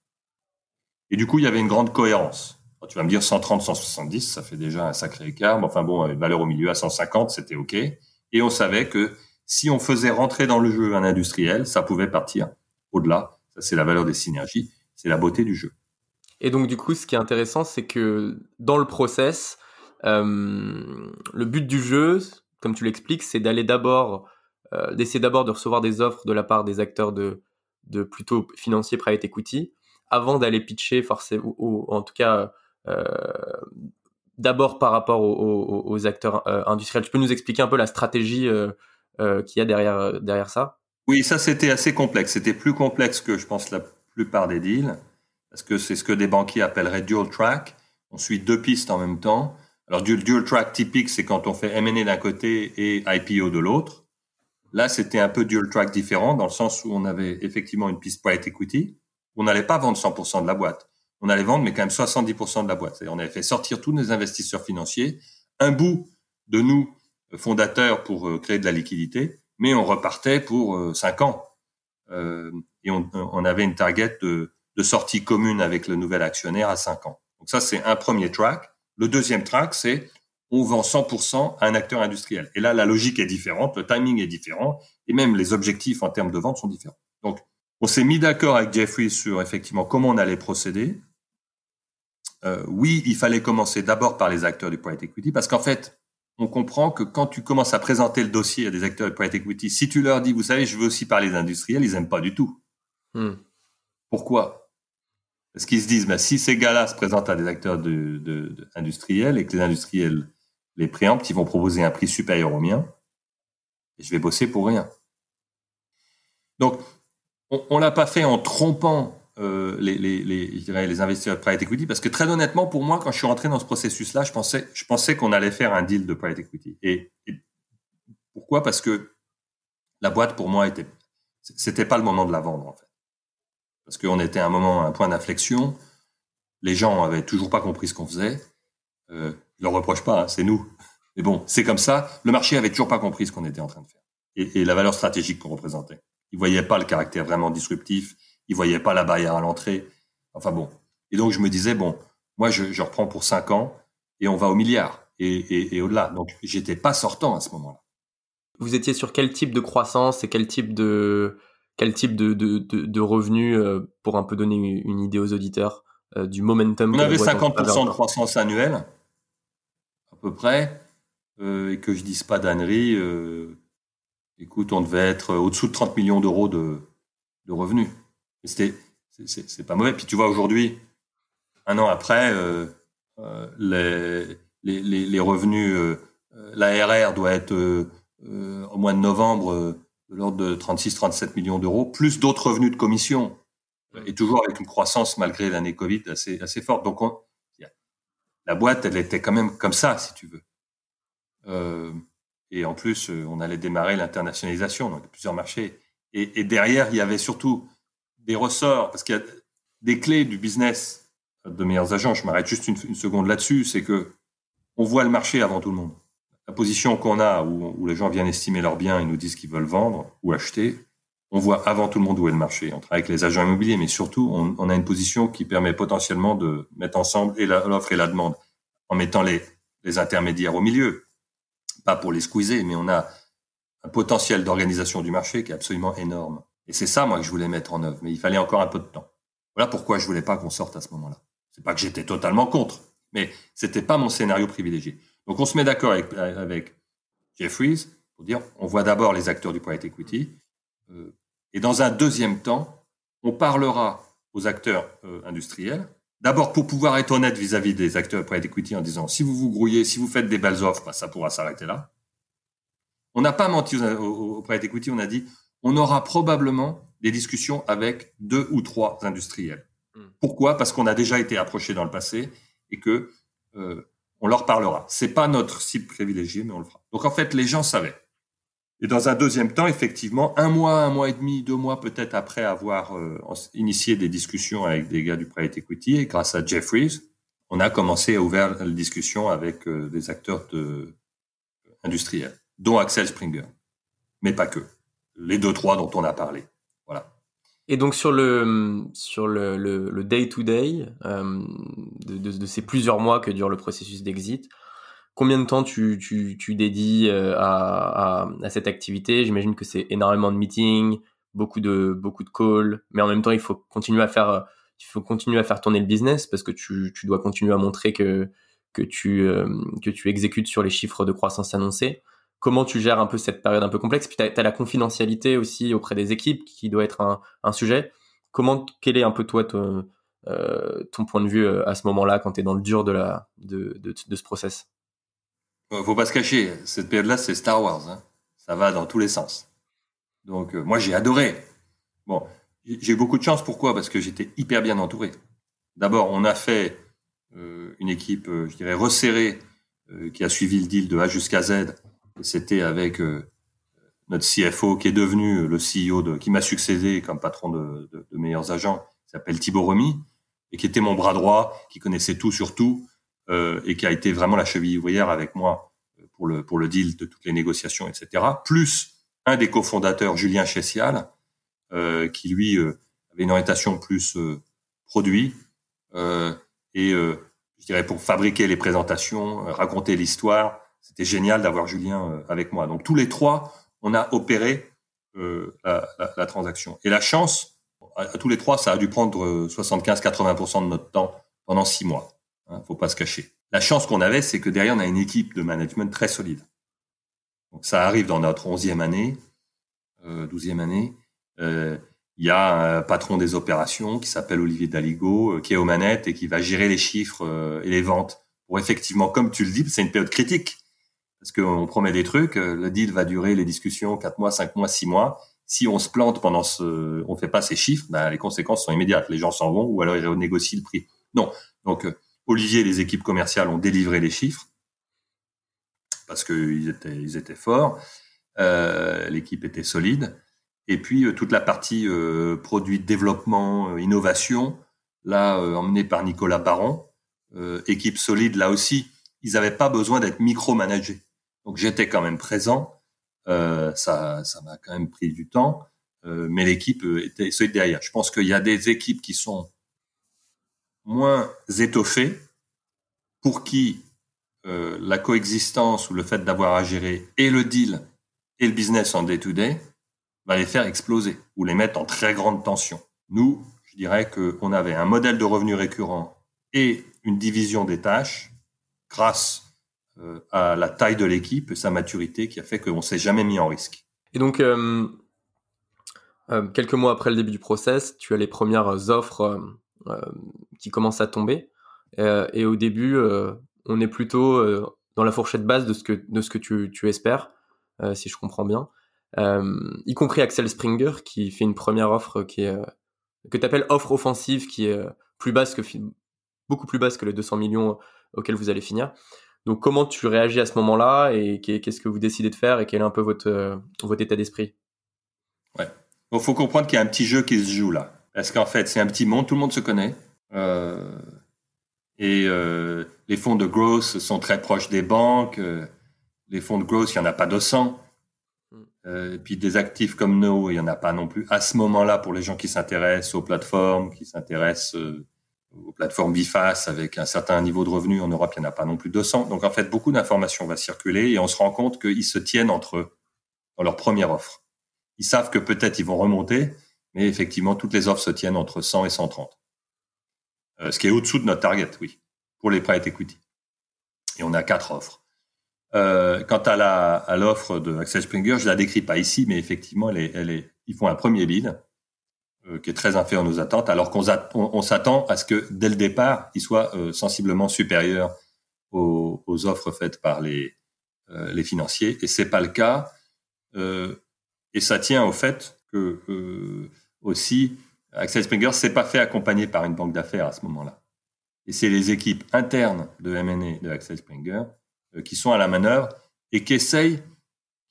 Et du coup, il y avait une grande cohérence. tu vas me dire 130, 170, ça fait déjà un sacré écart. Mais enfin bon, une valeur au milieu à 150, c'était OK. Et on savait que si on faisait rentrer dans le jeu un industriel, ça pouvait partir au-delà ça, c'est la valeur des synergies, c'est la beauté du jeu. Et donc, du coup, ce qui est intéressant, c'est que dans le process, euh, le but du jeu, comme tu l'expliques, c'est d'aller d'abord, euh, d'essayer d'abord de recevoir des offres de la part des acteurs de, de plutôt financiers private equity, avant d'aller pitcher forcément, ou, en tout cas, euh, d'abord par rapport aux, acteurs industriels. Tu peux nous expliquer un peu la stratégie qu'il y a derrière, derrière ça? Oui, ça c'était assez complexe. C'était plus complexe que je pense la plupart des deals, parce que c'est ce que des banquiers appelleraient dual track. On suit deux pistes en même temps. Alors dual, dual track typique, c'est quand on fait M&A d'un côté et IPO de l'autre. Là, c'était un peu dual track différent dans le sens où on avait effectivement une piste private equity. On n'allait pas vendre 100% de la boîte. On allait vendre, mais quand même 70% de la boîte. on avait fait sortir tous nos investisseurs financiers, un bout de nous fondateurs pour euh, créer de la liquidité, mais on repartait pour euh, cinq ans. et on, on, avait une target de, de sortie commune avec le nouvel actionnaire à 5 ans. Donc ça, c'est un premier track. Le deuxième track, c'est on vend 100% à un acteur industriel. Et là, la logique est différente, le timing est différent, et même les objectifs en termes de vente sont différents. Donc, on s'est mis d'accord avec Jeffrey sur effectivement comment on allait procéder. Euh, oui, il fallait commencer d'abord par les acteurs du private equity, parce qu'en fait, on comprend que quand tu commences à présenter le dossier à des acteurs du private equity, si tu leur dis, vous savez, je veux aussi parler des industriels, ils aiment pas du tout. Hmm. Pourquoi? Parce qu'ils se disent, bah, si ces gars-là se présentent à des acteurs industriels et que les industriels les préemptent, ils vont proposer un prix supérieur au mien, et je vais bosser pour rien. Donc, on, on l'a pas fait en trompant euh, les, investisseurs de private equity parce que très honnêtement pour moi quand je suis rentré dans ce processus là je pensais je pensais qu'on allait faire un deal de private equity. Et, pourquoi? Parce que la boîte pour moi était c'était pas le moment de la vendre en fait parce qu'on était à un moment un point d'inflexion les gens avaient toujours pas compris ce qu'on faisait euh, je leur reproche pas hein, c'est nous mais bon c'est comme ça le marché avait toujours pas compris ce qu'on était en train de faire et, la valeur stratégique qu'on représentait ils voyaient pas le caractère vraiment disruptif ils voyaient pas la barrière à l'entrée. Enfin bon. Et donc je me disais bon, moi je, reprends pour cinq ans et on va au milliard et, et, et au-delà. Donc j'étais pas sortant à ce moment-là. Vous étiez sur quel type de croissance et quel type de quel type de, de, de, revenus euh, pour un peu donner une idée aux auditeurs euh, du momentum On avait 50% de croissance annuelle à peu près euh, et que je dise pas d'annerie. écoute, on devait être au-dessous de 30 millions d'euros de, de revenus. C'était, c'est pas mauvais. Puis tu vois aujourd'hui, un an après, les, les, les, revenus, l'ARR doit être au mois de novembre de l'ordre de 36-37 millions d'euros, plus d'autres revenus de commission, et toujours avec une croissance malgré l'année Covid assez, assez forte. Donc la boîte, elle était quand même comme ça, si tu veux. Euh, et en plus, on allait démarrer l'internationalisation, donc plusieurs marchés. Et, et, derrière, il y avait surtout des ressorts, parce qu'il y a des clés du business de meilleurs agents. Je m'arrête juste une, seconde là-dessus, c'est que on voit le marché avant tout le monde. La position qu'on a, où, les gens viennent estimer leurs biens et nous disent qu'ils veulent vendre ou acheter, on voit avant tout le monde où est le marché. On travaille avec les agents immobiliers, mais surtout, on, a une position qui permet potentiellement de mettre ensemble l'offre et la demande, en mettant les, les intermédiaires au milieu. Pas pour les squeezer, mais on a un potentiel d'organisation du marché qui est absolument énorme. Et c'est ça, moi, que je voulais mettre en œuvre. Mais il fallait encore un peu de temps. Voilà pourquoi je voulais pas qu'on sorte à ce moment-là. C'est pas que j'étais totalement contre, mais c'était pas mon scénario privilégié. Donc, on se met d'accord avec, avec Jeffries pour dire, on voit d'abord les acteurs du private equity. Euh, et dans un deuxième temps, on parlera aux acteurs euh, industriels. D'abord, pour pouvoir être honnête vis-à-vis des acteurs du private equity en disant, si vous vous grouillez, si vous faites des belles offres, bah, ça pourra s'arrêter là. On n'a pas menti au, au, au private equity, on a dit, on aura probablement des discussions avec deux ou trois industriels. Hmm. Pourquoi? Parce qu'on a déjà été approché dans le passé et que euh, on leur parlera. C'est pas notre cible privilégiée, mais on le fera. Donc en fait, les gens savaient. Et dans un deuxième temps, effectivement, un mois, un mois et demi, deux mois peut-être après avoir euh, initié des discussions avec des gars du private equity, et grâce à Jeffries, on a commencé à ouvrir la discussion avec euh, des acteurs de, industriels, dont Axel Springer, mais pas que les deux trois dont on a parlé. Et donc sur le sur le, le, day to day euh, de, de, ces plusieurs mois que dure le processus d'exit, combien de temps tu, tu, tu dédies euh, à, à, à, cette activité? J'imagine que c'est énormément de meetings, beaucoup de beaucoup de calls, mais en même temps il faut continuer à faire il faut continuer à faire tourner le business parce que tu, tu dois continuer à montrer que que tu euh, que tu exécutes sur les chiffres de croissance annoncés comment tu gères un peu cette période un peu complexe Puis tu as, la confidentialité aussi auprès des équipes qui doit être un, sujet. Comment, quel est un peu toi ton, euh, ton point de vue euh, à ce moment-là quand tu es dans le dur de, la, de, de, de ce process? Faut pas se cacher, cette période-là c'est Star Wars. Hein. Ça va dans tous les sens. Donc euh, moi j'ai adoré. Bon, j'ai eu beaucoup de chance. Pourquoi? Parce que j'étais hyper bien entouré. D'abord, on a fait une équipe, je dirais, resserrée qui a suivi le deal de A jusqu'à Z c'était avec euh, notre CFO qui est devenu le CEO de, qui m'a succédé comme patron de, de, de meilleurs agents, s'appelle Thibaut Remy, et qui était mon bras droit, qui connaissait tout sur tout, euh, et qui a été vraiment la cheville ouvrière avec moi pour le, pour le deal de toutes les négociations, etc. Plus un des cofondateurs, Julien Chessial, qui lui avait une orientation plus produit et je dirais pour fabriquer les présentations, raconter l'histoire. C'était génial d'avoir Julien avec moi. Donc tous les trois, on a opéré la, la, la, transaction. Et la chance, à, tous les trois, ça a dû prendre 75-80% de notre temps pendant six mois. Hein, faut pas se cacher. La chance qu'on avait, c'est que derrière, on a une équipe de management très solide. Donc ça arrive dans notre onzième année, euh, douzième année. Euh, il y a un patron des opérations qui s'appelle Olivier Daligo, euh, qui est aux manettes et qui va gérer les chiffres euh, et les ventes. Pour effectivement, comme tu le dis, c'est une période critique parce qu'on promet des trucs. Le deal va durer les discussions quatre mois, cinq mois, six mois. Si on se plante pendant ce, on fait pas ces chiffres, ben, les conséquences sont immédiates. Les gens s'en vont ou alors ils renégocient le prix. Non. Donc Olivier et les équipes commerciales ont délivré les chiffres parce qu'ils étaient, ils étaient forts. Euh, l'équipe était solide. Et puis euh, toute la partie euh, produit développement, euh, innovation, là emmenée par Nicolas Baron, équipe solide là aussi. Ils n'avaient pas besoin d'être micromanagés. Donc j'étais quand même présent. ça, ça m'a quand même pris du temps, mais l'équipe était solide derrière. Je pense qu'il y a des équipes qui sont moins étoffés, pour qui euh, la coexistence ou le fait d'avoir à gérer et le deal et le business en day-to-day va les faire exploser ou les mettre en très grande tension. Nous, je dirais qu'on avait un modèle de revenus récurrent et une division des tâches grâce euh, à la taille de l'équipe et sa maturité qui a fait qu'on s'est jamais mis en risque. Et donc, euh, quelques mois après le début du process, tu as les premières offres euh, qui commence à tomber. Euh, et au début, euh, on est plutôt dans la fourchette basse de ce que, de ce que tu, tu espères, si je comprends bien. y compris Axel Springer qui fait une première offre qui est que tu appelles offre offensive qui est plus basse que beaucoup plus basse que les 200 millions auxquels vous allez finir. Donc comment tu réagis à ce moment-là et qu'est-ce que vous décidez de faire et quel est un peu votre votre état d'esprit? Ouais. Il faut comprendre qu'il y a un petit jeu qui se joue là. Parce qu'en fait, c'est un petit monde, tout le monde se connaît. Euh, et euh, les fonds de growth sont très proches des banques. Euh, les fonds de growth, il n'y en a pas 200. Mm. Euh, et puis des actifs comme nous, il n'y en a pas non plus. À ce moment-là, pour les gens qui s'intéressent aux plateformes, qui s'intéressent euh, aux plateformes biface avec un certain niveau de revenus en Europe, il n'y en a pas non plus 200. Donc en fait, beaucoup d'informations va circuler et on se rend compte qu'ils se tiennent entre eux dans leur première offre. Ils savent que peut-être ils vont remonter, mais effectivement, toutes les offres se tiennent entre 100 et 130. Euh, ce qui est au-dessous de notre target, oui, pour les private equity. Et on a quatre offres. Euh, quant à l'offre de Springer, je la décris pas ici, mais effectivement, elle est, elle est, ils font un premier euh, qui est très inférieur à nos attentes, alors qu'on on, s'attend à ce que dès le départ, il soit euh, sensiblement supérieur aux, offres faites par les euh, les financiers, et c'est pas le cas. et ça tient au fait que aussi, Axel Springer s'est pas fait accompagner par une banque d'affaires à ce moment-là. Et c'est les équipes internes de M&A de Axel Springer euh, qui sont à la manœuvre et qui essayent,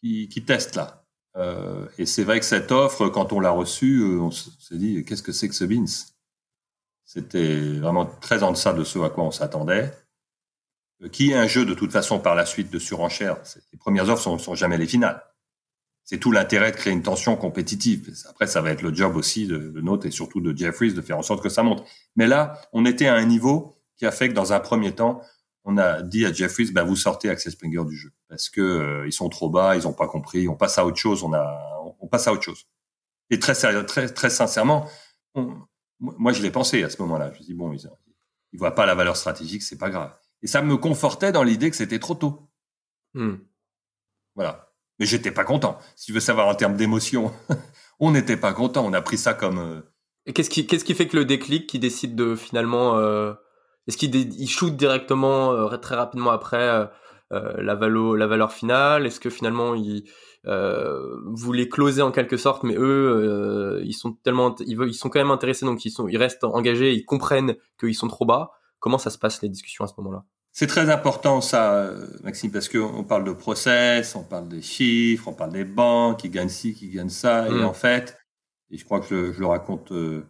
qui testent là. Euh, et c'est vrai que cette offre, quand on l'a reçue, euh, on s'est dit qu'est-ce que c'est que ce Beans C'était vraiment très en deçà de ce à quoi on s'attendait. Euh, qui est un jeu de toute façon par la suite de surenchère? Les premières offres sont, sont jamais les finales c'est tout l'intérêt de créer une tension compétitive. Après, ça va être le job aussi de, de Note et surtout de Jeffries de faire en sorte que ça monte. Mais là, on était à un niveau qui a fait que dans un premier temps, on a dit à Jeffries, ben vous sortez Access Springer du jeu parce que euh, ils sont trop bas, ils ont pas compris, on passe à autre chose, on a, on, passe à autre chose. Et très sérieux, très très sincèrement, moi je l'ai pensé à ce moment-là. Je me dis bon, ils, ils voient pas la valeur stratégique, c'est pas grave. Et ça me confortait dans l'idée que c'était trop tôt. Hmm. Voilà. Mais j'étais pas content. Si tu veux savoir en termes d'émotion, on n'était pas content. On a pris ça comme. Euh, Et qu'est-ce qui, qu'est-ce qui fait que le déclic qui décide de finalement. Euh... Est-ce qu'il il shoot directement euh, très rapidement après la, valo, la valeur finale? Est-ce que finalement il voulait closer en quelque sorte, mais eux ils sont tellement ils, veulent, ils sont quand même intéressés donc ils sont ils restent engagés, ils comprennent qu'ils sont trop bas. Comment ça se passe les discussions à ce moment-là? C'est très important ça, Maxime, parce qu'on parle de process, on parle des chiffres, on parle des banques qui gagnent ci, qui gagnent ça, et mm. en fait, et je crois que je, le raconte euh,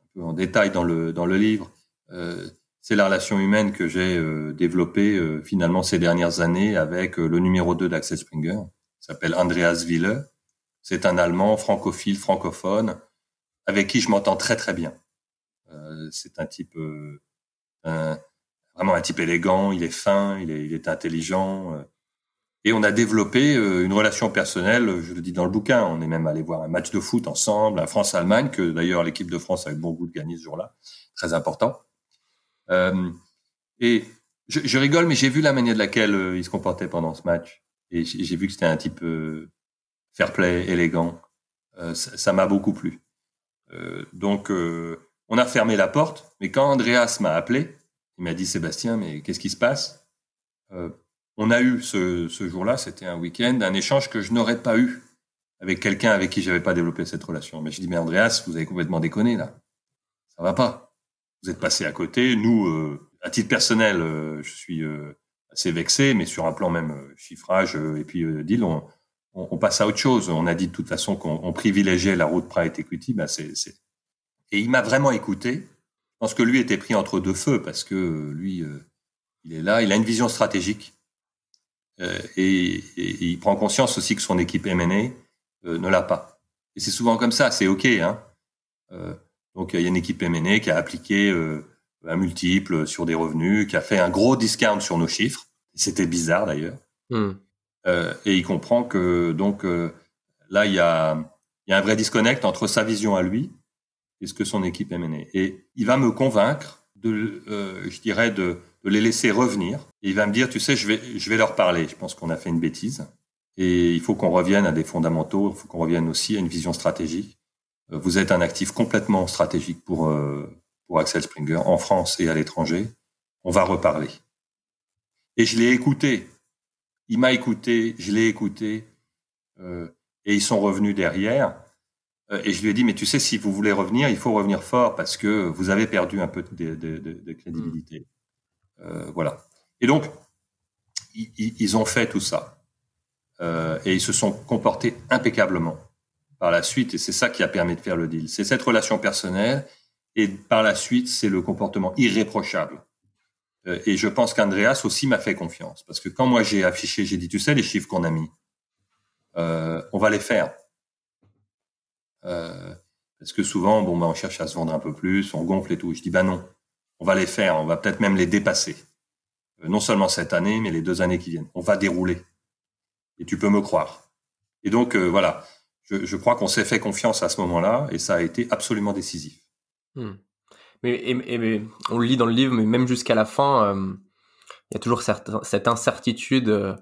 un peu en détail dans le dans le livre, euh, c'est la relation humaine que j'ai euh, développée euh, finalement ces dernières années avec le numéro 2 d'Axel Springer, qui s'appelle Andreas Wille. C'est un Allemand francophile, francophone, avec qui je m'entends très très bien. Euh, c'est un type euh, vraiment un type élégant, il est fin, il est, il est intelligent. Euh. et on a développé une relation personnelle, je le dis dans le bouquin, on est même allé voir un match de foot ensemble, un France-Allemagne, que d'ailleurs l'équipe de France a eu bon goût de gagner ce jour-là, très important. Et je, rigole, mais j'ai vu la manière de laquelle il se comportait pendant ce match. Et j'ai vu que c'était un type fair play, élégant. ça m'a beaucoup plu. donc, on a fermé la porte, mais quand Andreas m'a appelé, il m'a dit Sébastien, mais qu'est-ce qui se passe? Euh, On a eu ce, jour-là, c'était un week-end, un échange que je n'aurais pas eu avec quelqu'un avec qui j'avais pas développé cette relation. Mais je dis mais Andreas, vous avez complètement déconné là, ça va pas. Vous êtes passé à côté. Nous, euh, à titre personnel, euh, je suis assez vexé, mais sur un plan même chiffrage et puis deal, on, passe à autre chose. On a dit de toute façon qu'on privilégiait la route private equity. C'est et il m'a vraiment écouté. Je pense que lui était pris entre deux feux parce que lui, euh, il est là, il a une vision stratégique euh, et, il prend conscience aussi que son équipe M&A euh, ne l'a pas. Et c'est souvent comme ça, c'est ok. Hein. Donc il y a une équipe M&A qui a appliqué un multiple sur des revenus, qui a fait un gros discount sur nos chiffres. C'était bizarre d'ailleurs. Hmm. et il comprend que donc là il y a, il y a un vrai disconnect entre sa vision à lui ce que son équipe est menée. Et il va me convaincre de, euh, je dirais, de, les laisser revenir. Et il va me dire, tu sais, je vais, je vais leur parler. Je pense qu'on a fait une bêtise. Et il faut qu'on revienne à des fondamentaux. Il faut qu'on revienne aussi à une vision stratégique. Euh, vous êtes un actif complètement stratégique pour, euh, pour Axel Springer en France et à l'étranger. On va reparler. Et je l'ai écouté. Il m'a écouté, je l'ai écouté. et ils sont revenus derrière. Euh, et je lui ai dit, mais tu sais, si vous voulez revenir, il faut revenir fort parce que vous avez perdu un peu de, de, de, crédibilité. Euh, voilà. Et donc, ils, ils, ont fait tout ça. Euh, et ils se sont comportés impeccablement par la suite. Et c'est ça qui a permis de faire le deal. C'est cette relation personnelle. Et par la suite, c'est le comportement irréprochable. Euh, et je pense qu'Andreas aussi m'a fait confiance. Parce que quand moi j'ai affiché, j'ai dit, tu sais, les chiffres qu'on a mis, euh, on va les faire euh, parce que souvent, bon, bah, on cherche à se vendre un peu plus, on gonfle et tout. Je dis, bah non, on va les faire, on va peut-être même les dépasser. Non seulement cette année, mais les deux années qui viennent. On va dérouler. Et tu peux me croire. Et donc, voilà, je, crois qu'on s'est fait confiance à ce moment-là, et ça a été absolument décisif. Hmm. Mais, on le lit dans le livre, mais même jusqu'à la fin, euh, il y a toujours cette, incertitude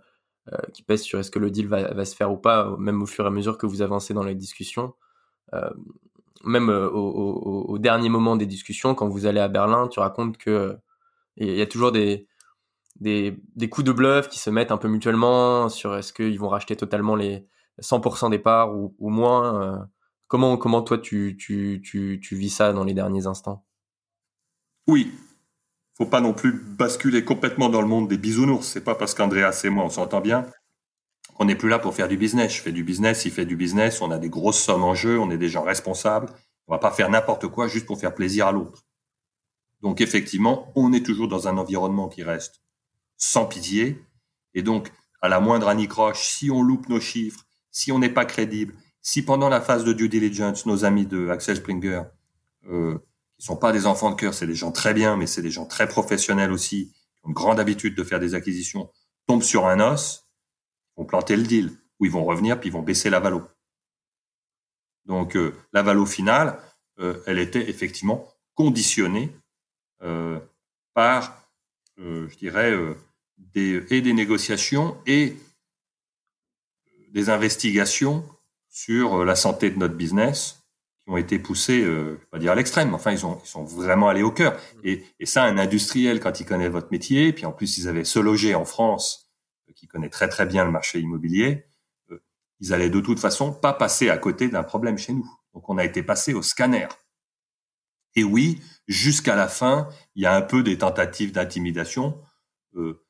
euh, qui pèse sur est-ce que le deal va, se faire ou pas, même au fur et à mesure que vous avancez dans les discussions. Euh, même euh, au, dernier moment des discussions, quand vous allez à Berlin, tu racontes que il y a toujours des, coups de bluff qui se mettent un peu mutuellement sur est-ce qu'ils vont racheter totalement les 100% des parts ou, moins. Euh. comment, comment toi tu, tu, tu, tu, vis ça dans les derniers instants? Oui. Faut pas non plus basculer complètement dans le monde des bisounours. C'est pas parce qu'Andreas et moi on s'entend bien on n'est plus là pour faire du business. Je fais du business, il fait du business, on a des grosses sommes en jeu, on est des gens responsables. On va pas faire n'importe quoi juste pour faire plaisir à l'autre. Donc effectivement, on est toujours dans un environnement qui reste sans pitié. Et donc, à la moindre anicroche, si on loupe nos chiffres, si on n'est pas crédible, si pendant la phase de due diligence, nos amis de Axel Springer, euh, qui sont pas des enfants de cœur, c'est des gens très bien, mais c'est des gens très professionnels aussi, qui ont une grande habitude de faire des acquisitions, tombent sur un os, vont planter le deal, ou ils vont revenir puis ils vont baisser la valo. Donc euh, la valo finale, euh, elle était effectivement conditionnée euh, par, je dirais, et des négociations et des investigations sur la santé de notre business qui ont été poussées, je vais pas dire à l'extrême, enfin ils, ont, ils sont vraiment allés au cœur. Et, et ça, un industriel, quand il connaît votre métier, puis en plus ils avaient se loger en France qui connaît très très bien le marché immobilier, euh, ils allaient de toute façon pas passer à côté d'un problème chez nous. Donc on a été passé au scanner. Et oui, jusqu'à la fin, il y a un peu des tentatives d'intimidation, euh,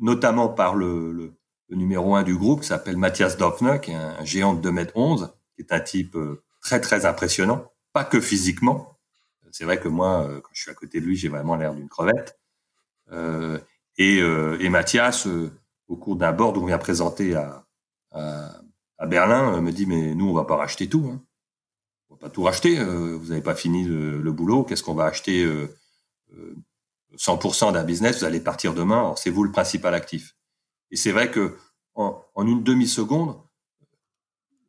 notamment par le, le, numéro un du groupe, s'appelle Mathias Dopfner, qui est un géant de 2 mètres 11, qui est un type euh, très très impressionnant, pas que physiquement. C'est vrai que moi, quand je suis à côté de lui, j'ai vraiment l'air d'une crevette. et, et Mathias, au cours d'un board où on vient présenter à, Berlin me dit mais nous on va pas racheter tout. Hein. On va pas tout racheter. vous n'avez pas fini le, boulot. Qu'est-ce qu'on va acheter 100% d'un business Vous allez partir demain. c'est vous le principal actif. Et c'est vrai que en, une demi seconde,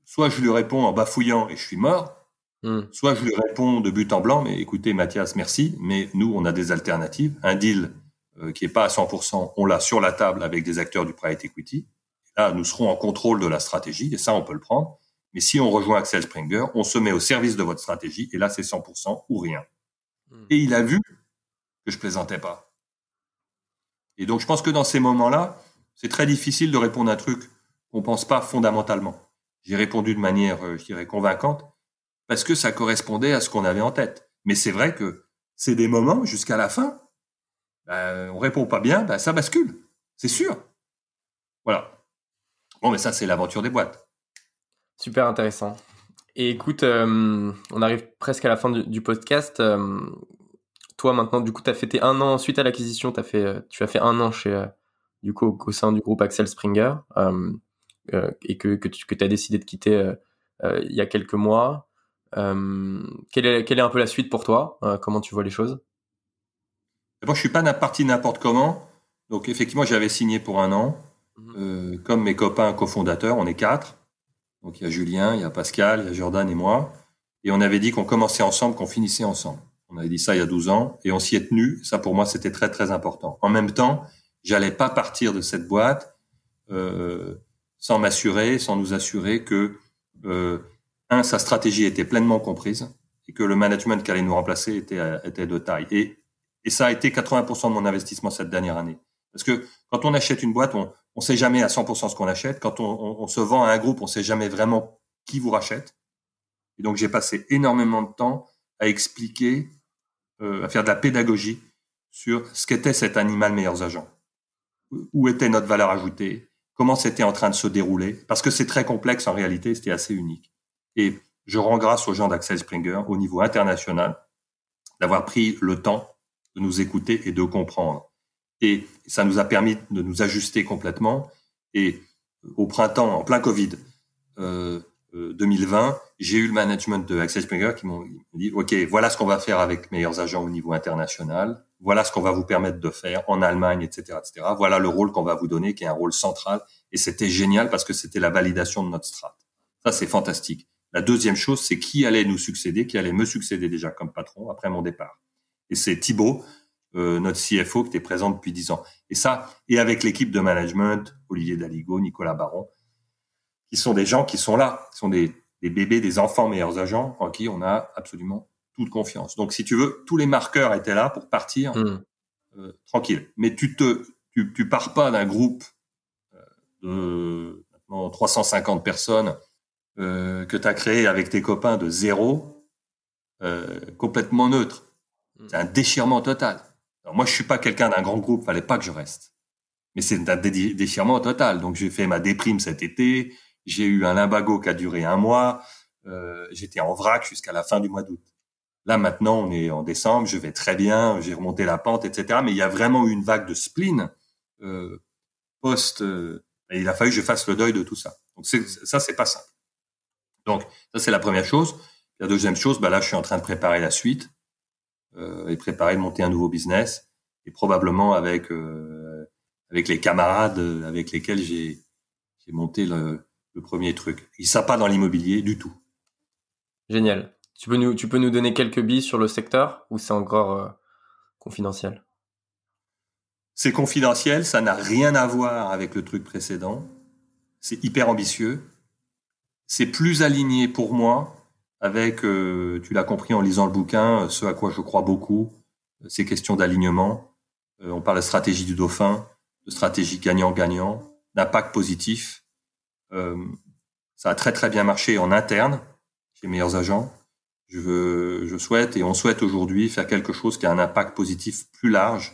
soit je lui réponds en bafouillant et je suis mort, hmm. soit je lui réponds de but en blanc, mais écoutez Mathias, merci, mais nous on a des alternatives. Un deal euh, qui est pas à 100%, on l'a sur la table avec des acteurs du private equity. Là, nous serons en contrôle de la stratégie et ça, on peut le prendre. Mais si on rejoint Axel Springer, on se met au service de votre stratégie et là, c'est 100% ou rien. Hmm. Et il a vu que je plaisantais pas. Et donc, je pense que dans ces moments-là, c'est très difficile de répondre à un truc qu'on pense pas fondamentalement. J'ai répondu de manière, euh, je dirais, convaincante parce que ça correspondait à ce qu'on avait en tête. Mais c'est vrai que c'est des moments jusqu'à la fin ben, on répond pas bien, ben, ça bascule, c'est sûr. Voilà. Bon, mais ça, c'est l'aventure des boîtes. Super intéressant. Et écoute, euh, on arrive presque à la fin du, podcast. Euh, toi, maintenant, du coup, tu as fêté un an suite à l'acquisition. Tu as fait un an chez, du coup, au, sein du groupe Axel Springer et que, que tu as décidé de quitter il y a quelques mois. quelle, est, quelle est un peu la suite pour toi? Comment tu vois les choses? Moi, je suis pas parti n'importe comment. Donc, effectivement, j'avais signé pour un an. Mhm. Euh, comme mes copains cofondateurs, on est quatre. Donc, il y a Julien, il y a Pascal, il y a Jordan et moi. Et on avait dit qu'on commençait ensemble, qu'on finissait ensemble. On avait dit ça il y a 12 ans et on s'y est tenu. Ça, pour moi, c'était très, très important. En même temps, j'allais pas partir de cette boîte euh, sans m'assurer, sans nous assurer que, euh, un, sa stratégie était pleinement comprise et que le management qui allait nous remplacer était, était de taille. Et et ça a été 80% de mon investissement cette dernière année. Parce que quand on achète une boîte, on ne sait jamais à 100% ce qu'on achète. Quand on, se vend à un groupe, on sait jamais vraiment qui vous rachète. Et donc j'ai passé énormément de temps à expliquer, euh, à faire de la pédagogie sur ce qu'était cet animal meilleurs agents. Où était notre valeur ajoutée Comment c'était en train de se dérouler Parce que c'est très complexe en réalité, c'était assez unique. Et je rends grâce aux gens d'Axel Springer au niveau international d'avoir pris le temps de nous écouter et de comprendre. Et ça nous a permis de nous ajuster complètement. Et au printemps, en plein Covid euh, 2020, euh, j'ai eu le management de Access Springer qui m'ont dit, OK, voilà ce qu'on va faire avec meilleurs agents au niveau international. Voilà ce qu'on va vous permettre de faire en Allemagne, etc., etc. Voilà le rôle qu'on va vous donner, qui est un rôle central. Et c'était génial parce que c'était la validation de notre strat. Ça, c'est fantastique. La deuxième chose, c'est qui allait nous succéder, qui allait me succéder déjà comme patron après mon départ. Et c'est Thibaut, euh, notre CFO, qui était présent depuis dix ans. Et ça, et avec l'équipe de management, Olivier Daligo, Nicolas Baron, qui sont des gens qui sont là, qui sont des, des bébés, des enfants meilleurs agents en qui on a absolument toute confiance. Donc, si tu veux, tous les marqueurs étaient là pour partir hmm. euh, tranquille. Mais tu te, tu, tu pars pas d'un groupe euh, de maintenant 350 personnes euh, que tu as créé avec tes copains de zéro, euh, complètement neutre. C'est un déchirement total. Alors moi, je suis pas quelqu'un d'un grand groupe, fallait pas que je reste. Mais c'est un déchirement total. Donc j'ai fait ma déprime cet été. J'ai eu un limbago qui a duré un mois. Euh, J'étais en vrac jusqu'à la fin du mois d'août. Là maintenant, on est en décembre, je vais très bien, j'ai remonté la pente, etc. Mais il y a vraiment eu une vague de spleen euh, post. Euh, et il a fallu que je fasse le deuil de tout ça. Donc ça, c'est pas simple. Donc ça, c'est la première chose. La deuxième chose, bah là, je suis en train de préparer la suite euh, et préparer de monter un nouveau business et probablement avec euh, avec les camarades avec lesquels j'ai j'ai monté le, le, premier truc. Ils savent pas dans l'immobilier du tout. Génial. Tu peux nous tu peux nous donner quelques billes sur le secteur ou c'est encore euh, confidentiel? C'est confidentiel, ça n'a rien à voir avec le truc précédent. C'est hyper ambitieux. C'est plus aligné pour moi avec, euh, tu l'as compris en lisant le bouquin, ce à quoi je crois beaucoup, ces questions d'alignement. Euh, on parle de stratégie du dauphin, de stratégie gagnant-gagnant, d'impact positif. Euh, ça a très très bien marché en interne chez meilleurs agents. Je, veux, je souhaite et on souhaite aujourd'hui faire quelque chose qui a un impact positif plus large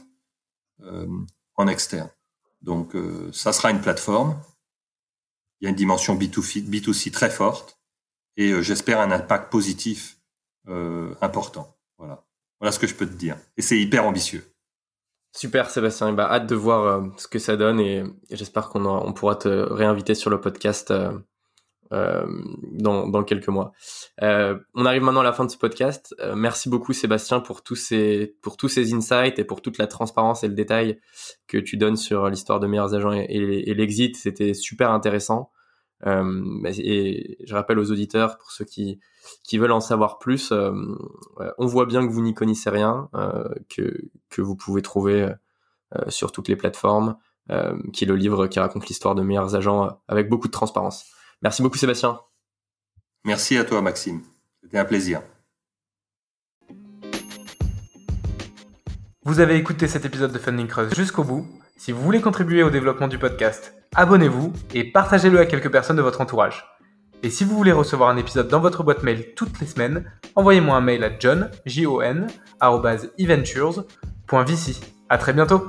en externe. Donc ça sera une plateforme. Il y a une dimension B2C, B2C très forte et euh, j'espère un impact positif euh, important. Voilà. Voilà ce que je peux te dire. Et c'est hyper ambitieux. Super Sébastien, bah, hâte de voir euh, ce que ça donne et, j'espère qu'on on pourra te réinviter sur le podcast dans, dans, quelques mois. on arrive maintenant à la fin de ce podcast. merci beaucoup Sébastien pour tous ces pour tous ces insights et pour toute la transparence et le détail que tu donnes sur l'histoire de meilleurs agents et, et l'exit. C'était super intéressant. Euh, et je rappelle aux auditeurs, pour ceux qui, qui veulent en savoir plus, euh, on voit bien que vous n'y connaissez rien, euh, que, que vous pouvez trouver sur toutes les plateformes, qui est le livre qui raconte l'histoire de meilleurs agents avec beaucoup de transparence. Merci beaucoup Sébastien. Merci à toi Maxime. C'était un plaisir. Vous avez écouté cet épisode de Funding Cross jusqu'au bout. Si vous voulez contribuer au développement du podcast, abonnez-vous et partagez-le à quelques personnes de votre entourage. Et si vous voulez recevoir un épisode dans votre boîte mail toutes les semaines, envoyez-moi un mail à john, j -O -N, À très bientôt